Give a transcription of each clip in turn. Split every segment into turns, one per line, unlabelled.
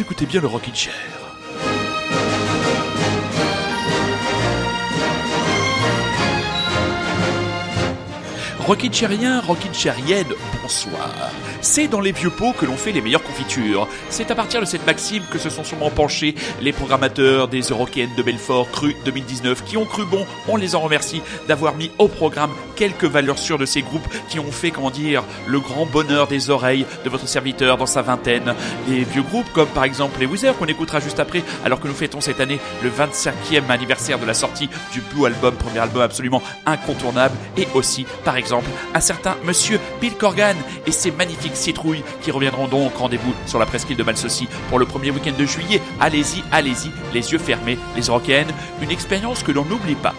Écoutez bien le Rockin' Chair. Rockin' Chairien, Rockin' Chairienne, bonsoir. C'est dans les vieux pots que l'on fait les meilleures confitures. C'est à partir de cette maxime que se sont sûrement penchés les programmateurs des Eurocaines de Belfort Cru 2019 qui ont cru bon, on les en remercie, d'avoir mis au programme quelques valeurs sûres de ces groupes qui ont fait, comment dire, le grand bonheur des oreilles de votre serviteur dans sa vingtaine. Les vieux groupes comme par exemple les Wizards qu'on écoutera juste après alors que nous fêtons cette année le 25e anniversaire de la sortie du Blue Album, premier album absolument incontournable et aussi par exemple un certain monsieur Bill Corgan et ses magnifiques citrouilles qui reviendront donc rendez-vous sur la presqu'île de Malsaucy pour le premier week-end de juillet. Allez-y, allez-y, les yeux fermés, les Européennes, une expérience que l'on n'oublie pas.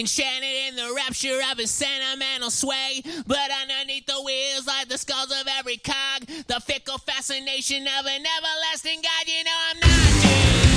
enchanted in the rapture of
his sentimental sway. But underneath the wheels, like the skulls of every cog, the fickle fascination of
an everlasting God, you know I'm not. Dead.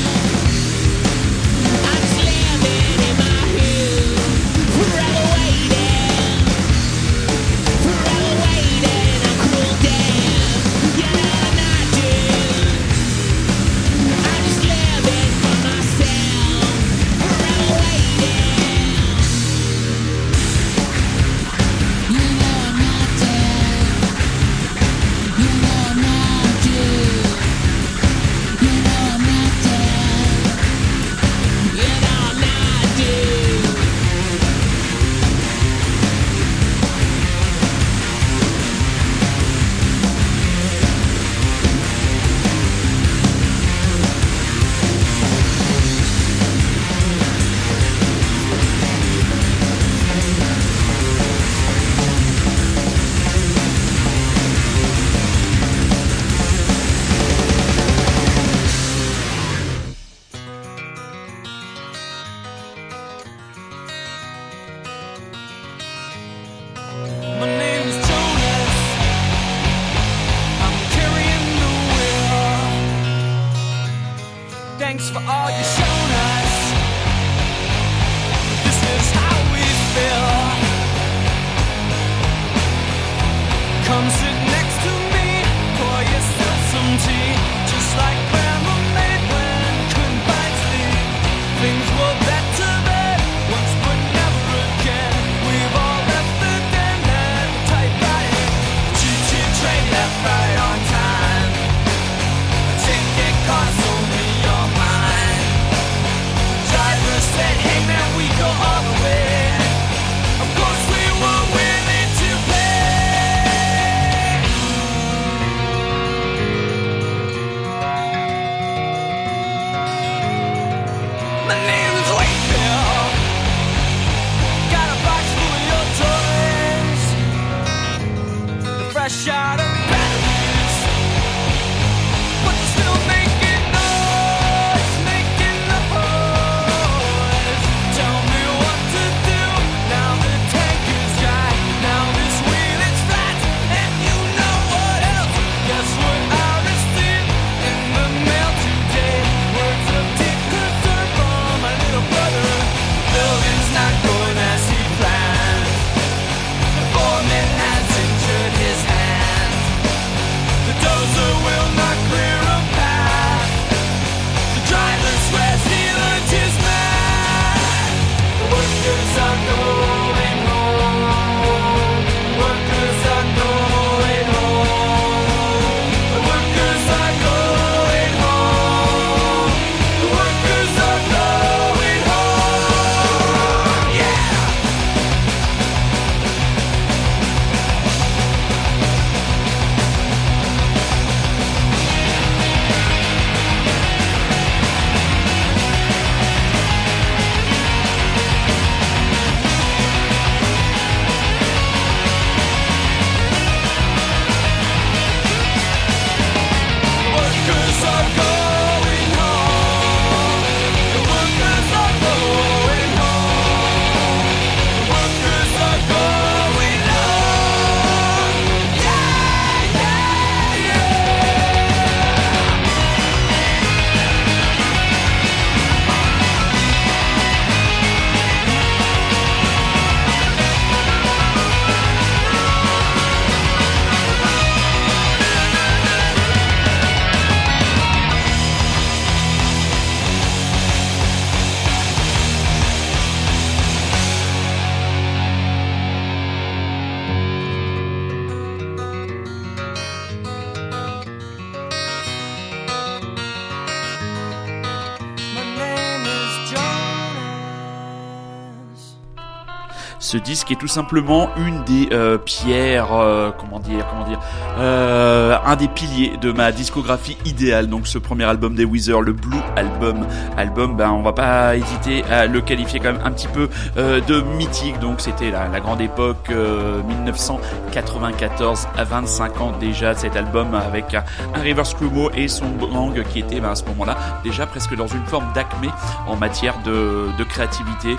Ce disque est tout simplement une des euh, pierres, euh, comment dire, comment dire, euh, un des piliers de ma discographie idéale. Donc ce premier album des Weezer, le Blue Album, album, ben on va pas hésiter à le qualifier quand même un petit peu de mythique. Donc c'était la, la, grande époque 1994 à 25 ans déjà cet album avec un, River Screamo et son gang qui était ben, à ce moment-là déjà presque dans une forme d'acmé en matière de, de créativité.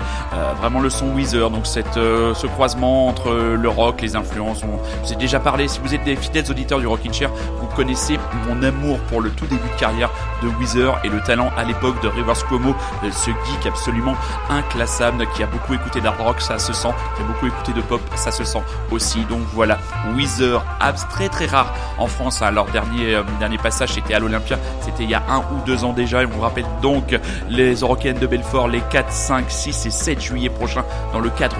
vraiment le son Weezer, donc cette, ce croisement entre le rock, les influences. On, je vous ai déjà parlé, si vous êtes des fidèles auditeurs du Rockin' Chair, vous connaissez mon amour pour le tout début de carrière de Weezer et le talent à l'époque de Rivers Cuomo, ce geek absolument inclassable qui a beaucoup écouté d'hard rock, ça se sent, qui a beaucoup écouté de pop, ça se sent aussi. Donc voilà, Weezer, abs très très rare en France. Hein. Leur dernier, euh, dernier passage c'était à l'Olympia, c'était il y a un ou deux ans déjà. Et on vous rappelle donc les Eurocaines de Belfort les 4, 5, 6 et 7 juillet prochains dans le cadre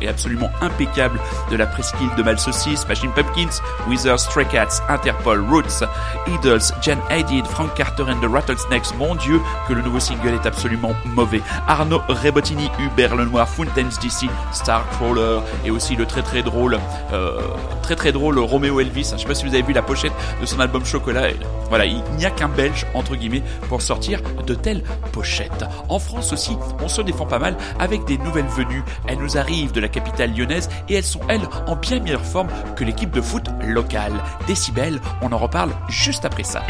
et absolument impeccable de la presqu'île de Malsaucis, Machine Pumpkins, Wizards, Stray Cats, Interpol, Roots, Idols, Jen Hadid, Frank Carter and the Rattlesnakes. Mon dieu, que le nouveau single est absolument mauvais. Arnaud Rebottini, Hubert Lenoir, Fountains DC, Starcrawler et aussi le très très drôle, euh, très très drôle Romeo Elvis. Je sais pas si vous avez vu la pochette de son album Chocolat. Voilà, il n'y a qu'un Belge entre guillemets pour sortir de telles pochettes. En France aussi, on se défend pas mal avec des nouvelles venues. Elles nous de la capitale lyonnaise et elles sont elles en bien meilleure forme que l'équipe de foot locale. Décibel, on en reparle juste après ça.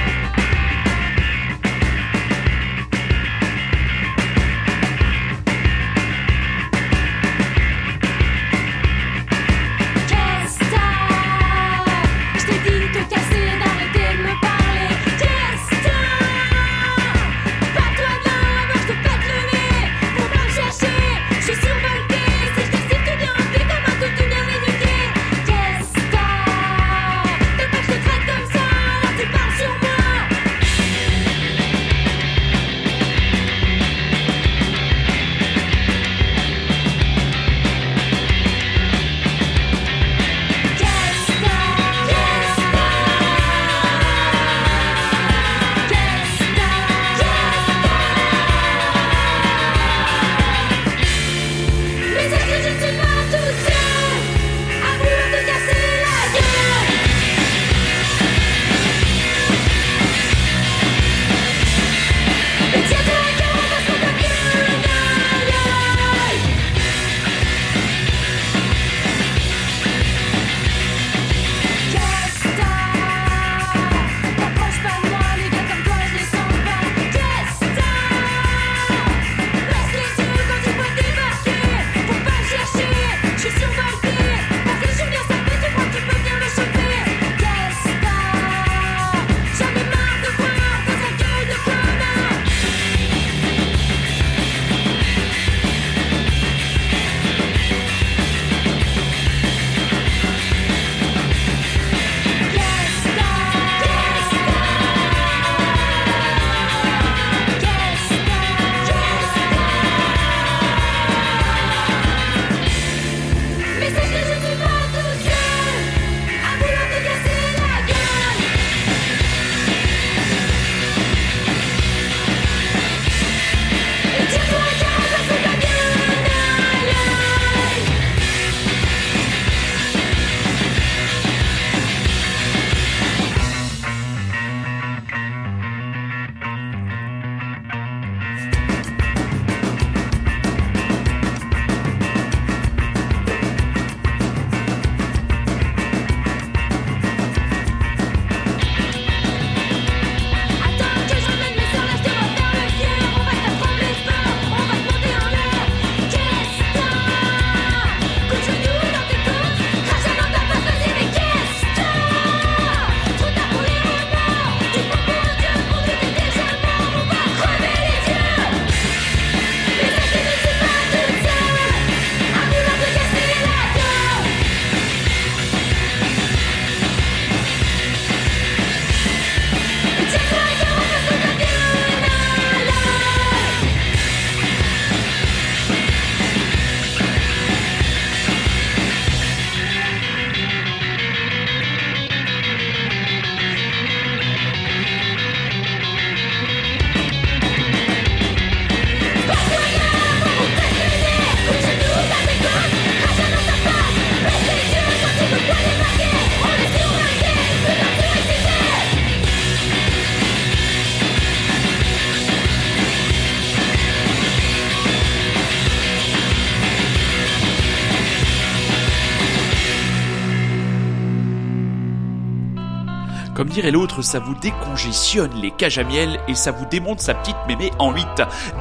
Ça vous décongestionne les cages à miel et ça vous démonte sa petite mémé en 8.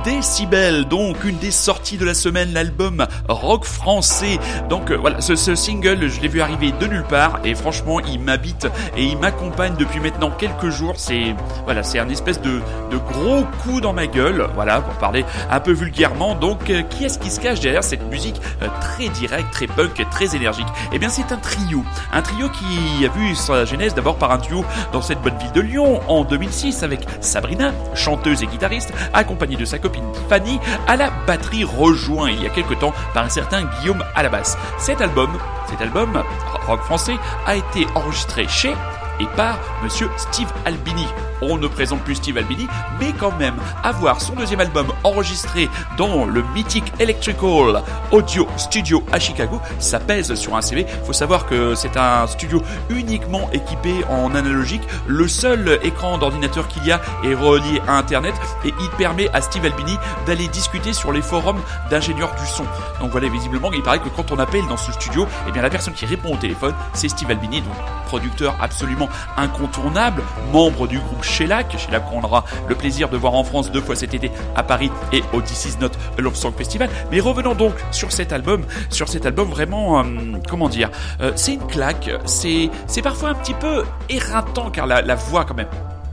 Décibel, donc une des sorties de la semaine, l'album rock français. Donc euh, voilà, ce, single, je l'ai vu arriver de nulle part et franchement, il m'habite et il m'accompagne depuis maintenant quelques jours. C'est voilà, c'est un espèce de, de gros coup dans ma gueule. Voilà, pour parler un peu vulgairement. Donc, euh, qui est-ce qui se cache derrière cette musique euh, très directe, très punk, très énergique? Eh bien, c'est un trio, un trio qui a vu sa genèse d'abord par un duo dans cette bonne ville de Lyon en 2006 avec Sabrina, chanteuse et guitariste, accompagnée de sa copine Fanny à la batterie, rejoint il y a quelque temps par un certain Guillaume à la basse. Cet album, cet album rock français, a été enregistré chez et par Monsieur Steve Albini. On ne présente plus Steve Albini, mais quand même, avoir son deuxième album enregistré dans le mythique Electrical Audio Studio à Chicago, ça pèse sur un CV. Faut savoir que c'est un studio uniquement équipé en analogique. Le seul écran d'ordinateur qu'il y a est relié à Internet et il permet à Steve Albini d'aller discuter sur les forums d'ingénieurs du son. Donc voilà, visiblement, il paraît que quand on appelle dans ce studio, eh bien la personne qui répond au téléphone, c'est Steve Albini, donc producteur absolument incontournable, membre du groupe Shellac. Shellac qu'on aura le plaisir de voir en France deux fois cet été à Paris et au This Is Not Love Song Festival. Mais revenons donc sur cet album, sur cet album vraiment, euh, comment dire, euh, c'est une claque, c'est parfois un petit peu éreintant car la voix quand même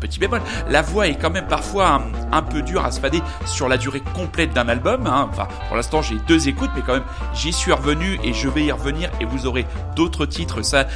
petit bémol, la voix est quand même parfois un, peu dure à se fader sur la durée complète d'un album. Hein. Enfin, pour l'instant, j'ai deux écoutes, mais quand même, j'y suis revenu et je vais y revenir et vous aurez d'autres titres. Ça,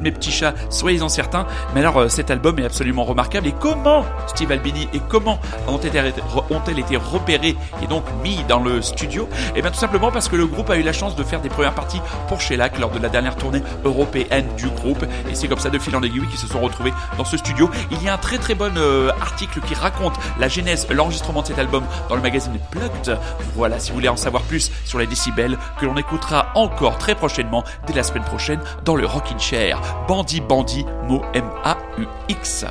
mes petits chats, soyez-en certains. Mais alors, euh, cet album est absolument remarquable. Et comment Steve Albini et comment ont-elles ont été repérés et donc mis dans le studio? Eh bien, tout simplement parce que le groupe a eu la chance de faire des premières parties pour Shellac lors de la dernière tournée européenne du groupe. Et c'est comme ça, de fil en aiguille, qu'ils se sont retrouvés dans ce studio. Il y a un très très bon euh, article qui raconte la genèse, l'enregistrement de cet album dans le magazine Plugged. Voilà, si vous voulez en savoir plus sur les décibels, que l'on écoutera encore très prochainement, dès la semaine prochaine, dans le Rockin' Chair. Bandit Bandit, mot M-A-U-X.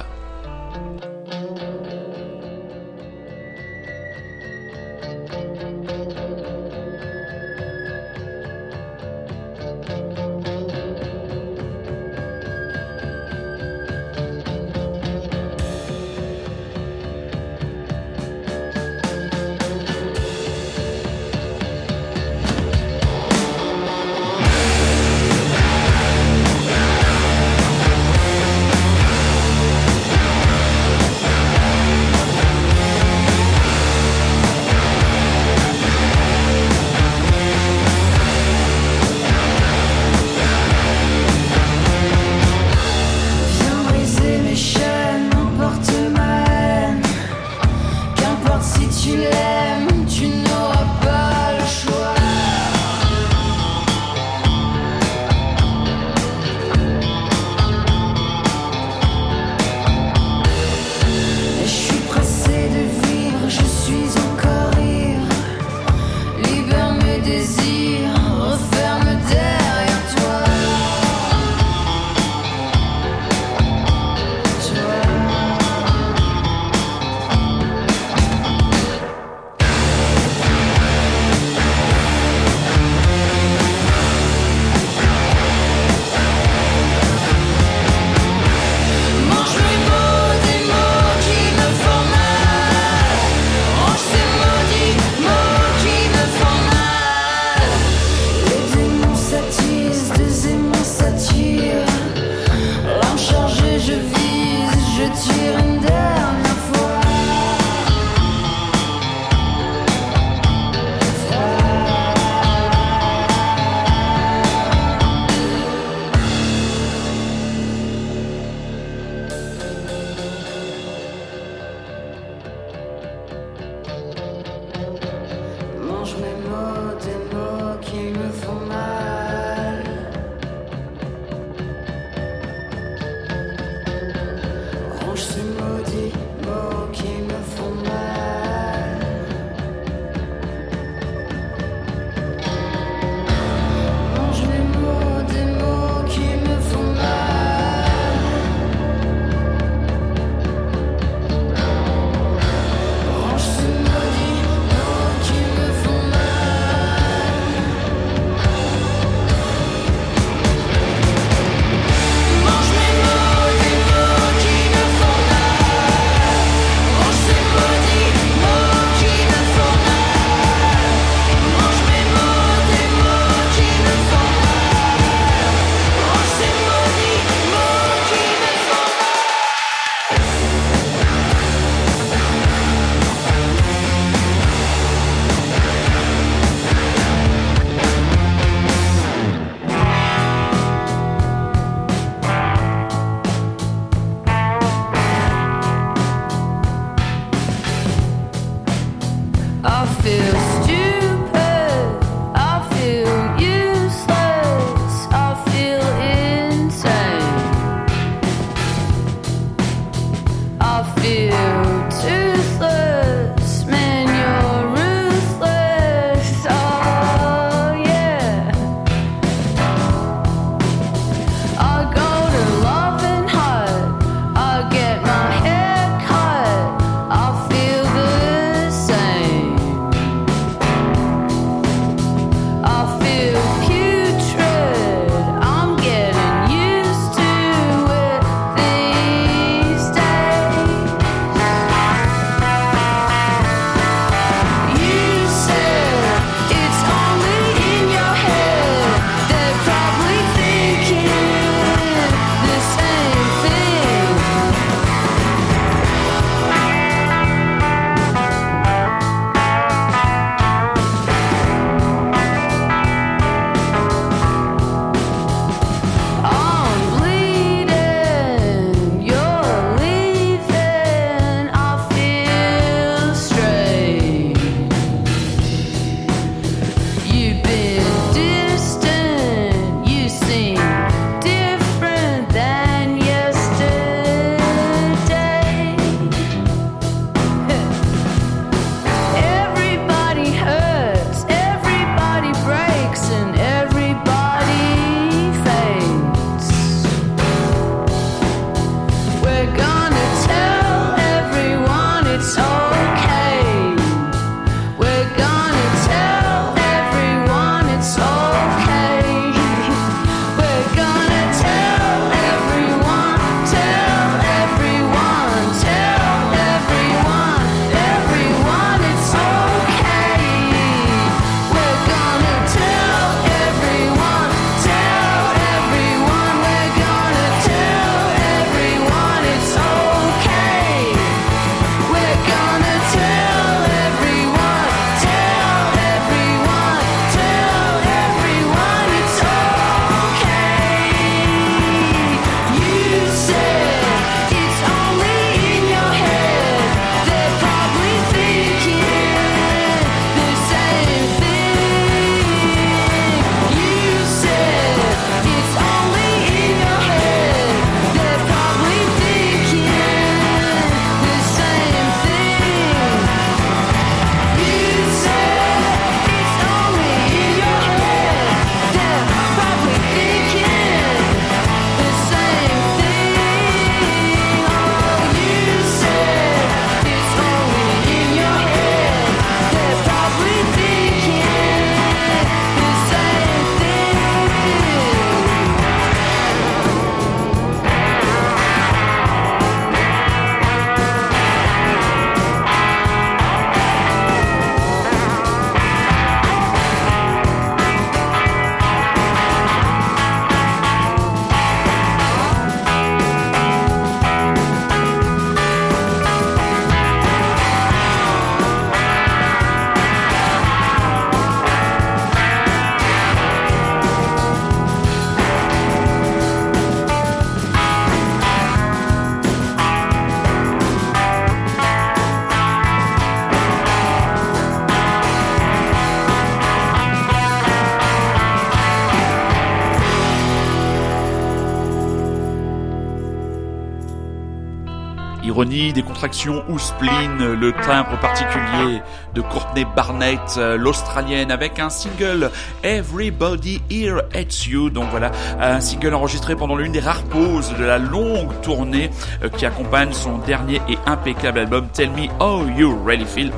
Ou spleen, le timbre particulier de Courtney Barnett, euh, l'Australienne, avec un single Everybody Here Hates You. Donc voilà, un single enregistré pendant l'une des rares pauses de la longue tournée euh, qui accompagne son dernier et impeccable album Tell Me How You Really Feel.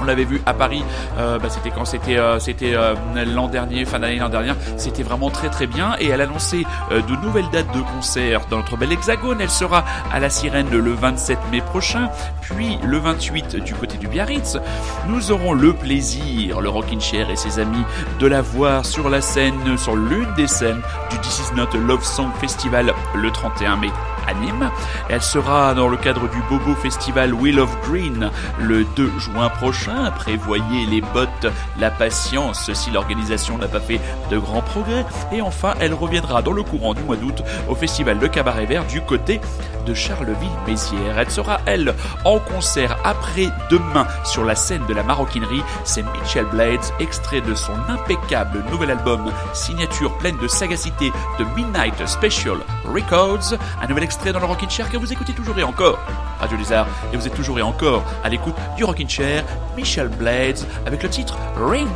On l'avait vu à Paris, euh, bah, c'était quand c'était euh, euh, l'an dernier, fin d'année l'an dernière. C'était vraiment très très bien et elle a lancé de nouvelles dates de concert dans notre bel hexagone. Elle sera à la Sirène le 27 mai prochain, puis le 28 du côté du Biarritz. Nous aurons le plaisir, le Rockin' Chair et ses amis, de la voir sur la scène, sur l'une des scènes du This Is Not Love Song Festival le 31 mai Elle sera dans le cadre du Bobo Festival Wheel of Green le 2 juin prochain. Prévoyez les bottes, la patience si l'organisation n'a pas fait de grands progrès. Et enfin, elle reviendra dans le courant du mois d'août au Festival de Cabaret Vert du côté de Charleville-Mézières. Elle sera, elle, en concert après-demain sur la scène de la maroquinerie. C'est Mitchell Blades, extrait de son impeccable nouvel album, signature pleine de sagacité de Midnight Special Records. Un nouvel extrait dans le Rockin' Chair que vous écoutez toujours et encore. Radio Lézard, et vous êtes toujours et encore à l'écoute du Rockin' Chair, Michel Blades, avec le titre Ring.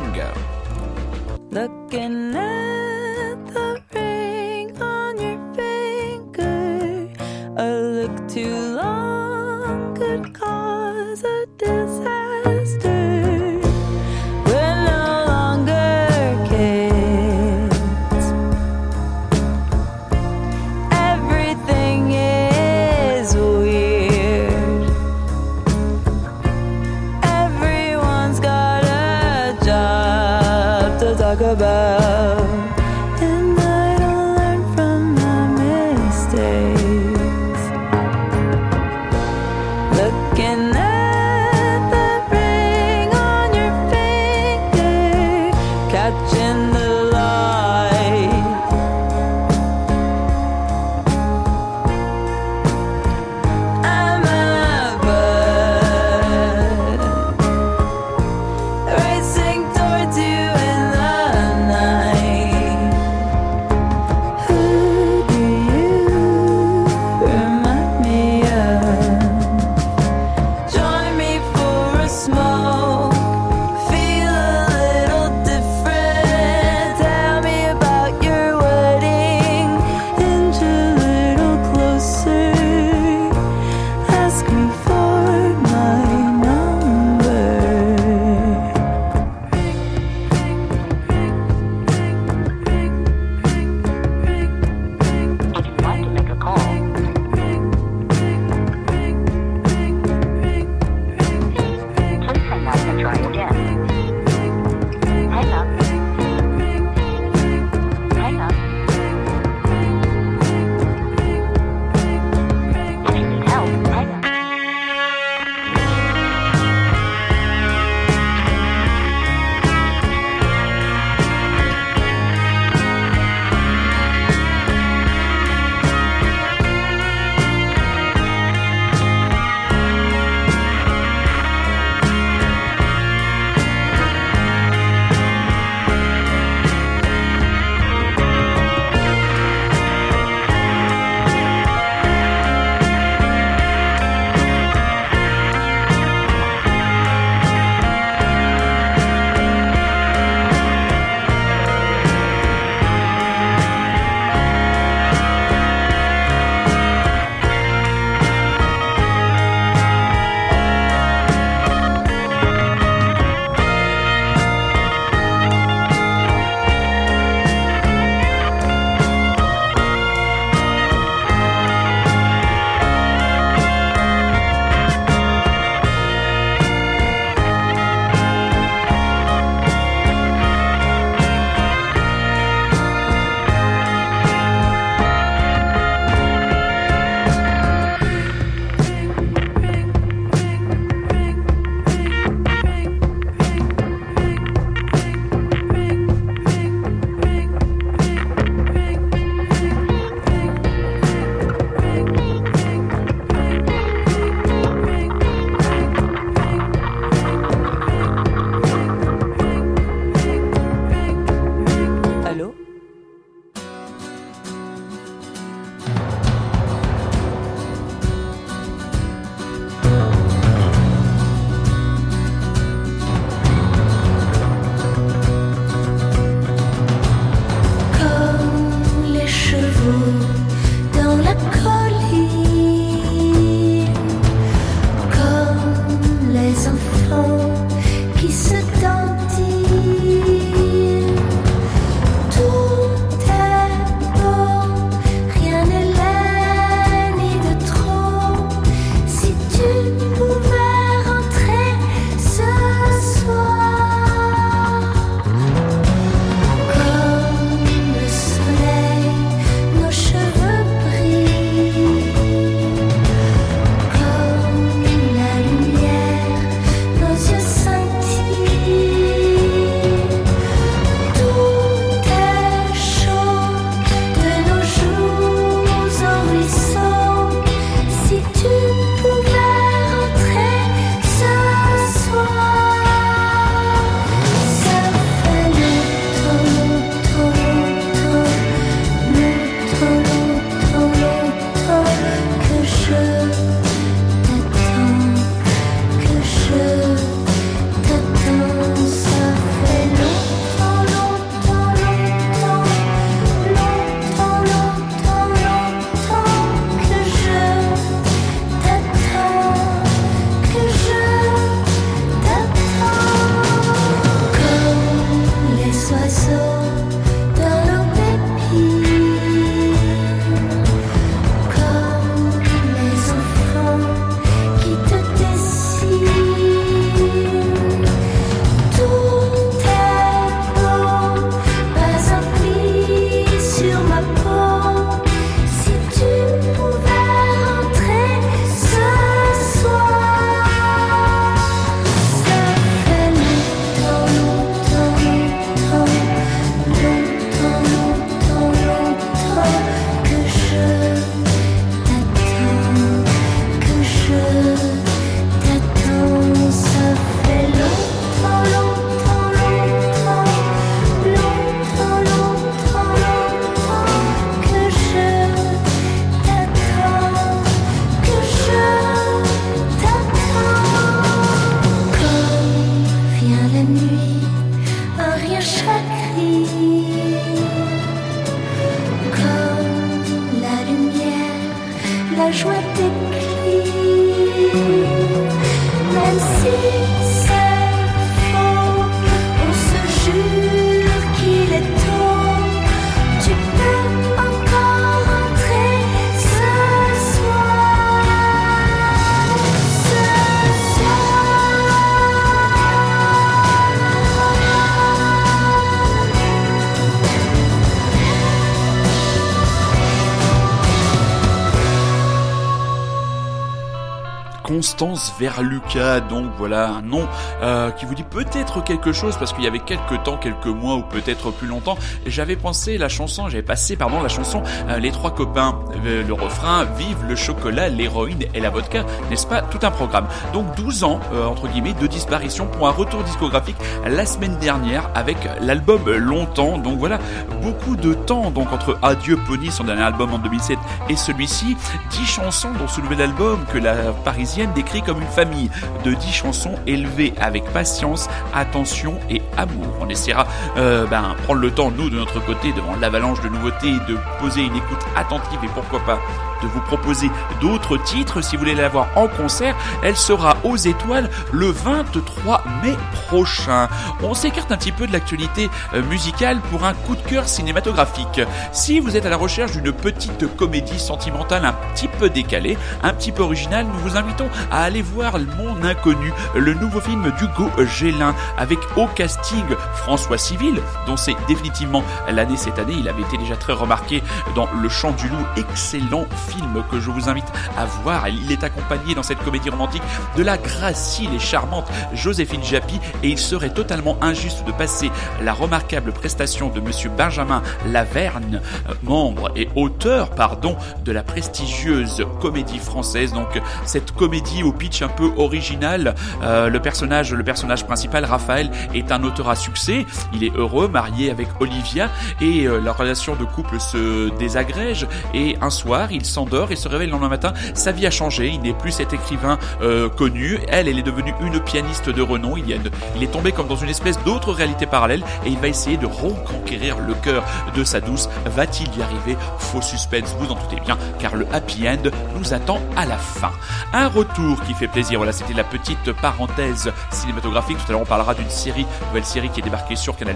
Constance Verluca, donc voilà un nom euh, qui vous dit peut-être quelque chose parce qu'il y avait quelques temps, quelques mois ou peut-être plus longtemps, j'avais pensé la chanson, j'avais passé pardon la chanson euh, Les trois copains, Euh, le refrain Vive le chocolat, l'héroïne et la vodka, n'est-ce pas tout un programme. Donc 12 ans euh, entre guillemets de disparition pour un retour discographique la semaine dernière avec l'album Longtemps. Donc voilà beaucoup de temps donc entre Adieu Pony son dernier album en 2007 et celui-ci, 10 chansons dans ce nouvel album que la parisienne comme une famille de 10 chansons élevées avec patience, attention et amour. On essaiera euh, ben, prendre le temps, nous, de notre côté, devant l'avalanche de nouveautés, de poser une écoute attentive et pourquoi pas de vous proposer d'autres titres. Si vous voulez la voir en concert, elle sera aux étoiles le 23 mai prochain. On s'écarte un petit peu de l'actualité euh, musicale pour un coup de cœur cinématographique. Si vous êtes à la recherche d'une petite comédie sentimentale un petit peu décalée, un petit peu originale, nous vous invitons à aller voir Mon Inconnu, le nouveau film d'Hugo Gélin, avec au casting François Civil, dont c'est définitivement l'année cette année. Il avait été déjà très remarqué dans Le Chant du Loup, excellent film que je vous invite à voir. Il est accompagné dans cette comédie romantique de la gracile et charmante Joséphine Japy et il serait totalement injuste de passer la remarquable prestation de monsieur Benjamin Laverne, membre et auteur, pardon, de la prestigieuse comédie française. Donc cette comédie au pitch un peu original, euh, le personnage, le personnage principal, Raphaël, est un auteur à succès. Il est heureux, marié avec Olivia et euh, leur relation de couple se désagrège. Et un soir, il s'endort et se réveille le lendemain matin. Sa vie a changé. Il n'est plus cet écrivain euh, connu. Elle, elle est devenue une pianiste de renom. Il, y a une- il est tombé comme dans une espèce d'autre réalité parallèle et il va essayer de reconquérir le cœur de sa douce. Va-t-il y arriver? Faux suspense, vous en doutez bien, car le happy end nous attend à la fin. Un retour qui fait plaisir. Voilà, c'était la petite parenthèse cinématographique. Tout à l'heure, on parlera d'une série, nouvelle série qui est débarquée sur Canal+.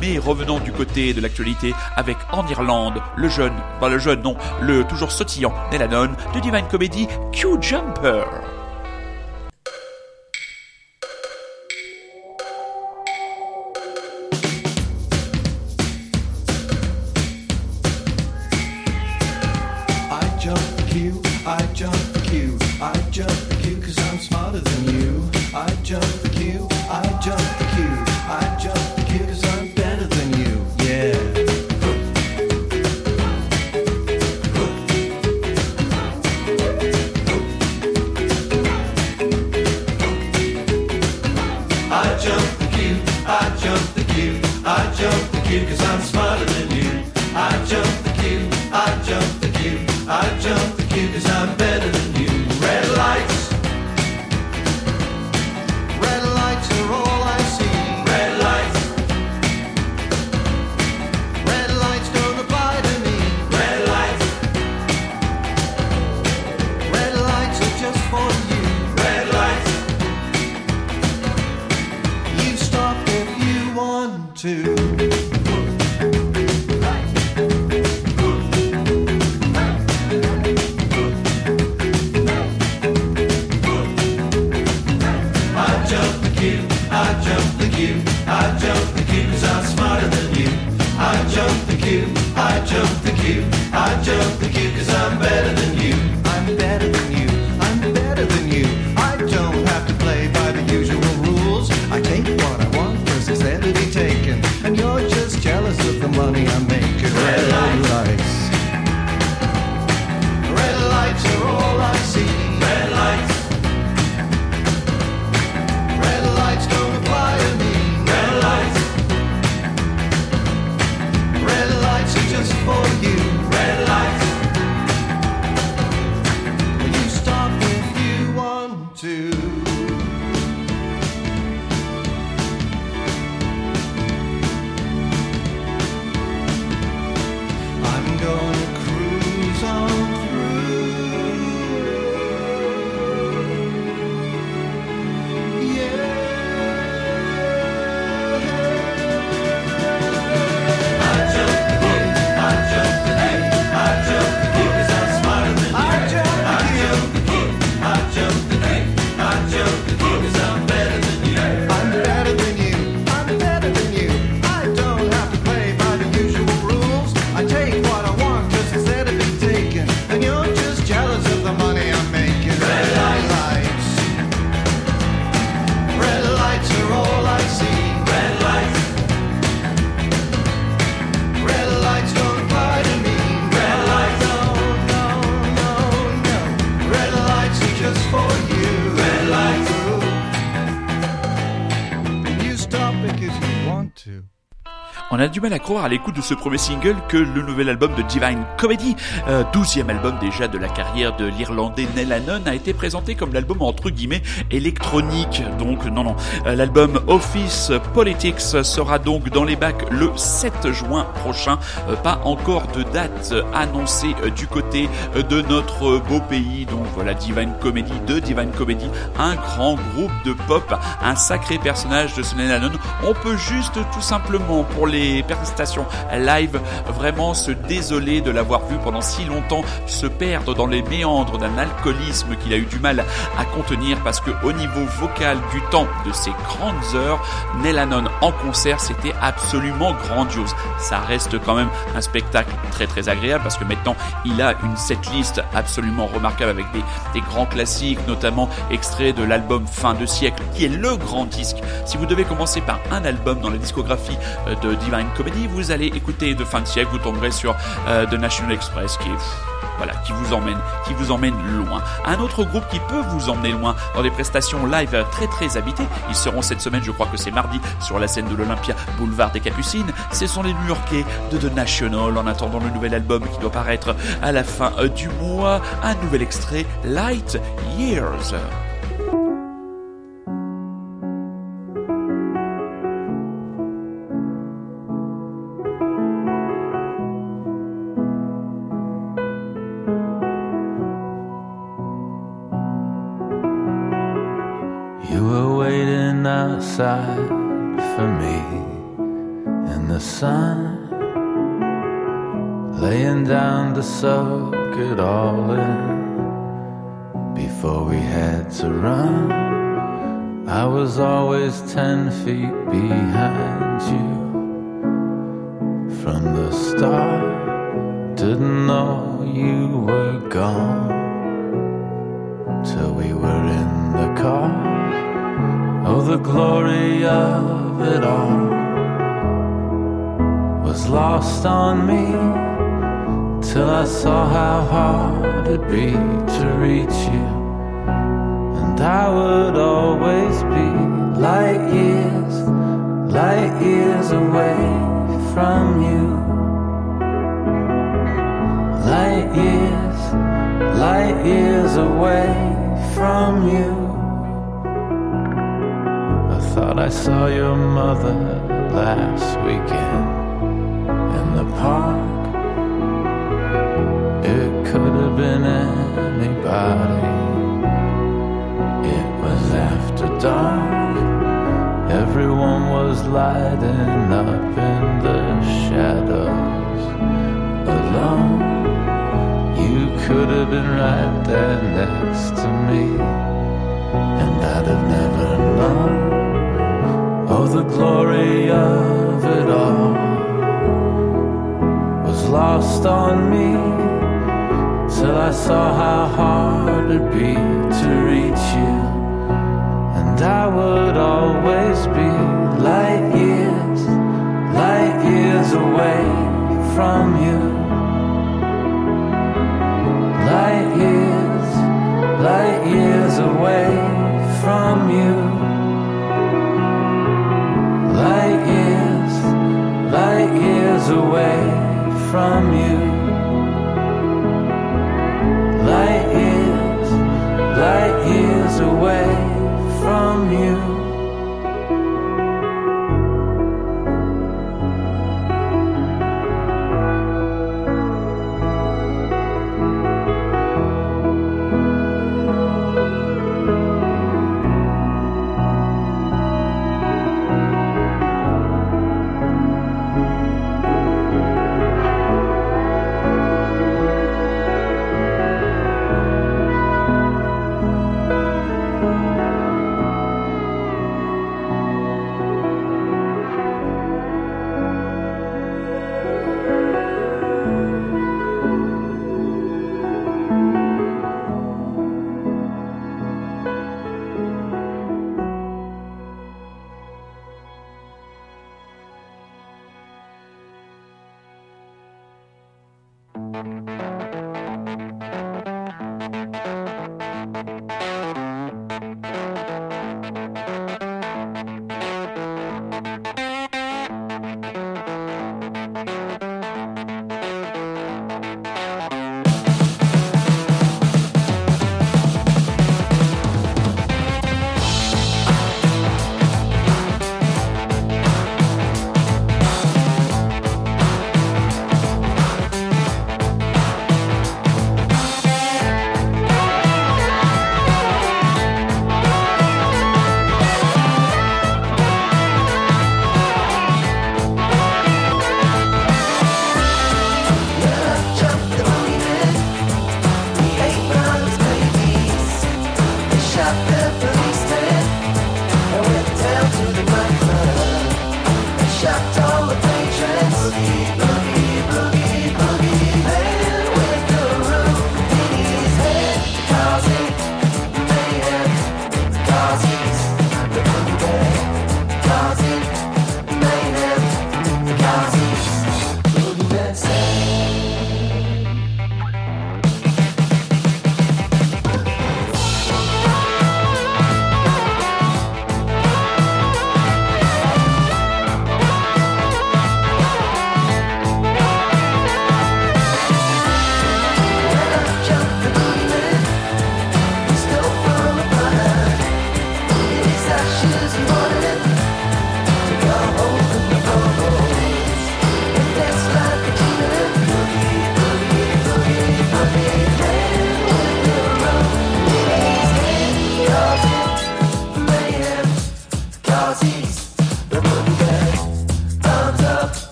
Mais revenons du côté de l'actualité avec en Irlande le jeune, pas le jeune, non, le toujours sautillant de Divine Comedy Q Jumper. Du mal à croire à l'écoute de ce premier single que le nouvel album de Divine Comedy, euh, douzième album déjà de la carrière de l'Irlandais Neil Hannon, a été présenté comme l'album entre guillemets électronique. Donc non non, Euh, l'album Office Politics sera donc dans les bacs le 7 juin prochain. Euh, pas encore de date annoncée du côté de notre beau pays. Donc voilà, Divine Comedy de Divine Comedy, un grand groupe de pop, un sacré personnage de Neil Hannon. On peut juste tout simplement pour les prestations live vraiment se désoler de l'avoir vu pendant si longtemps se perdre dans les méandres d'un alcoolisme qu'il a eu du mal à contenir parce que au niveau vocal du temps de ses grandes heures, Neil Hannon en concert c'était absolument grandiose. Ça reste quand même un spectacle très très agréable parce que maintenant il a une setlist absolument remarquable avec des, des grands classiques, notamment extraits de l'album Fin de siècle qui est le grand disque. Si vous devez commencer par un album dans la discographie euh, de Divine Comedy, vous allez écouter de Fin de siècle, vous tomberez sur euh, The National Express qui voilà, qui vous emmène, qui vous emmène loin. Un autre groupe qui peut vous emmener loin dans des prestations live très très habitées. Ils seront cette semaine, je crois que c'est mardi, sur la scène de l'Olympia, boulevard des Capucines. Ce sont les New-Yorkais de The National. En attendant le nouvel album qui doit paraître à la fin euh, du mois, un nouvel extrait, Light Years.
Sun, laying down to soak it all in before we had to run. I was always ten feet behind you from the start. Didn't know you were gone till we were in the car. Oh, the glory of it all was lost on me till I saw how hard it'd be to reach you. And I would always be light years, light years away from you. Light years, light years away from you. I thought I saw your mother last weekend park. It could have been anybody. It was after dark. Everyone was lighting up in the shadows alone. You could have been right there next to me, and I'd have never known. Oh, the glory of it all lost on me till I saw how hard it'd be to reach you, and I would always be light years, light years away from you. From you.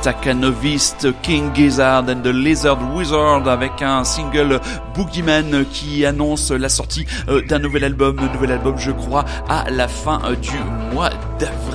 Les Stakhanovistes King Gizzard and the Lizard Wizard avec un single Boogeyman qui annonce la sortie euh, d'un nouvel album, nouvel album je crois à la fin euh, du mois d'avril.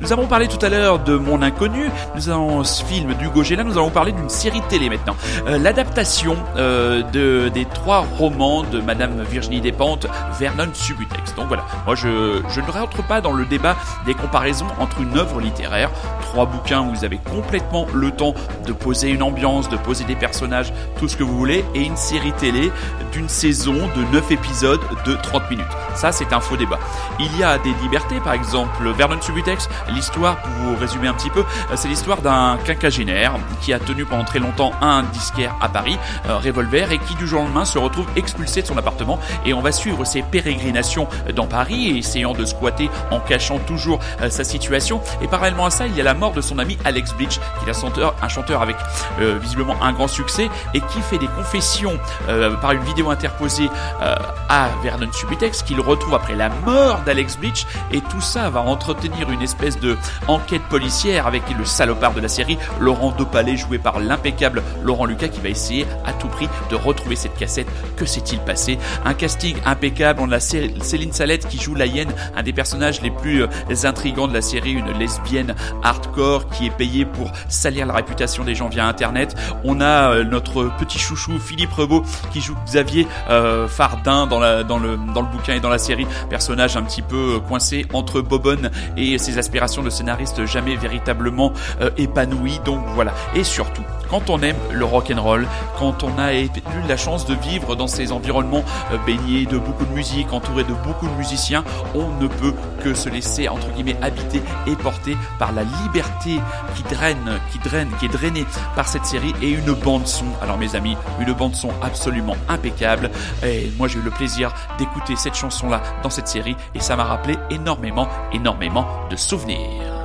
Nous avons parlé tout à l'heure de Mon Inconnu, nous avons ce film d'Hugo Gélin, nous allons parler d'une série télé maintenant. Euh, L'adaptation euh, de, des trois romans de Madame Virginie Despentes, Vernon Subutex. Donc voilà, moi je, ne rentre pas dans le débat des comparaisons entre une œuvre littéraire, trois bouquins où vous avez complètement le temps de poser une ambiance, de poser des personnages, tout ce que vous voulez, et une série télé d'une saison de 9 épisodes de 30 minutes. Ça, c'est un faux débat. Il y a des libertés, par exemple, Subutex, l'histoire, pour vous résumer un petit peu, euh, c'est l'histoire d'un quinquagénaire qui a tenu pendant très longtemps un disquaire à Paris, euh, Revolver, et qui du jour au lendemain se retrouve expulsé de son appartement, et on va suivre ses pérégrinations dans Paris, essayant de squatter en cachant toujours euh, sa situation, et parallèlement à ça, il y a la mort de son ami Alex Bleach, qui est un chanteur, avec euh, visiblement un grand succès, et qui fait des confessions euh, par une vidéo interposée euh, à Vernon Subutex, qu'il retrouve après la mort d'Alex Bleach, et tout ça va entretenir une espèce de enquête policière avec le salopard de la série, Laurent Dopalé, joué par l'impeccable Laurent Lucas, qui va essayer à tout prix de retrouver cette cassette. Que s'est-il passé? Un casting impeccable, on a Cé- Céline Salette qui joue la hyène, un des personnages les plus euh, intrigants de la série, une lesbienne hardcore qui est payée pour salir la réputation des gens via internet. On a euh, notre petit chouchou Philippe Rebaud qui joue Xavier euh, Fardin dans, la, dans, le, dans le bouquin et dans la série, personnage un petit peu coincé entre Bobonne et ses aspirations de scénariste jamais véritablement euh, épanoui. Donc voilà. Et surtout, quand on aime le rock and roll, quand on a eu la chance de vivre dans ces environnements euh, baignés de beaucoup de musique, entouré de beaucoup de musiciens, on ne peut que se laisser entre guillemets habiter et porter par la liberté qui draine, qui draine, qui est drainée par cette série et une bande son. Alors mes amis, une bande son absolument impeccable. Et moi j'ai eu le plaisir d'écouter cette chanson là dans cette série et ça m'a rappelé énormément, énormément de souvenirs.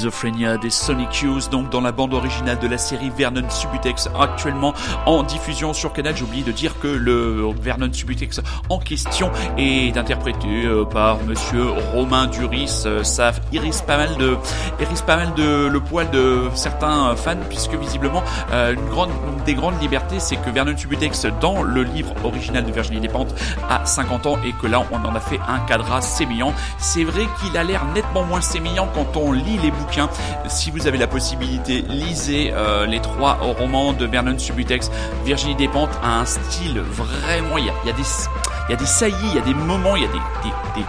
Des Sonic Youth, donc dans la bande originale de la série Vernon Subutex, actuellement en diffusion sur Canal. J'ai oublié de dire que le Vernon Subutex en question est interprété euh, par Monsieur Romain Duris. Euh, ça irise pas mal de, irise pas mal de le poil de certains fans, puisque visiblement euh, une grande, des grandes libertés, c'est que Vernon Subutex dans le livre original de Virginie Despentes a 50 ans et que là on en a fait un cadre sémillant. C'est vrai qu'il a l'air nettement moins sémillant quand on lit les bouquins. Si vous avez la possibilité, lisez euh, les trois romans de Vernon Subutex. Virginie Despentes a un style vraiment, il y a, des, saillies, il y a des moments, il y a des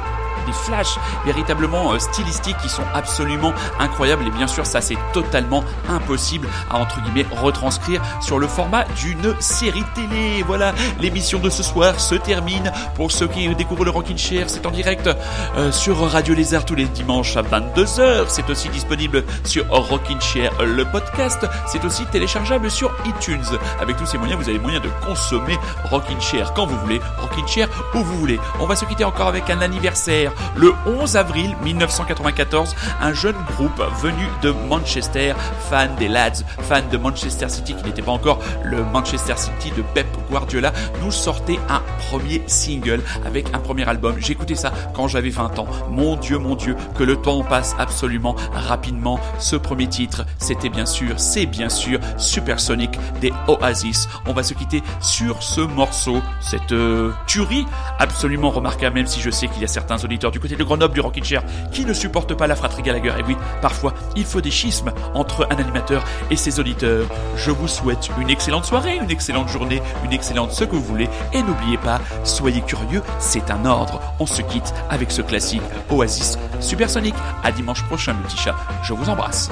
des flashs véritablement euh, stylistiques qui sont absolument incroyables et bien sûr ça c'est totalement impossible à entre guillemets retranscrire sur le format d'une série télé. Voilà, l'émission de ce soir se termine. Pour ceux qui découvrent le Rockin' Chair, c'est en direct euh, sur Radio Lézard tous les dimanches à 22h. C'est aussi disponible sur Rockin' Chair le podcast. C'est aussi téléchargeable sur iTunes. Avec tous ces moyens, vous avez moyen de consommer Rockin' Chair quand vous voulez, Rockin' Chair où vous voulez. On va se quitter encore avec un anniversaire. Le 11 avril 1994, un jeune groupe venu de Manchester, fan des Lads, fan de Manchester City, qui n'était pas encore le Manchester City de Pep Guardiola, nous sortait un premier single avec un premier album. J'écoutais ça quand j'avais 20 ans. Mon Dieu, mon Dieu, que le temps passe absolument rapidement. Ce premier titre, c'était bien sûr, c'est bien sûr Supersonic des Oasis. On va se quitter sur ce morceau, cette euh, tuerie absolument remarquable, même si je sais qu'il y a certains auditeurs du côté de Grenoble du Rockin' Chair qui ne supportent pas la fratrie Gallagher. Et oui, parfois, il faut des schismes entre un animateur et ses auditeurs. Je vous souhaite une excellente soirée, une excellente journée, une excellente ce que vous voulez. Et n'oubliez pas, soyez curieux, c'est un ordre. On se quitte avec ce classique Oasis Supersonic. À dimanche prochain, le petit chat. Je vous embrasse.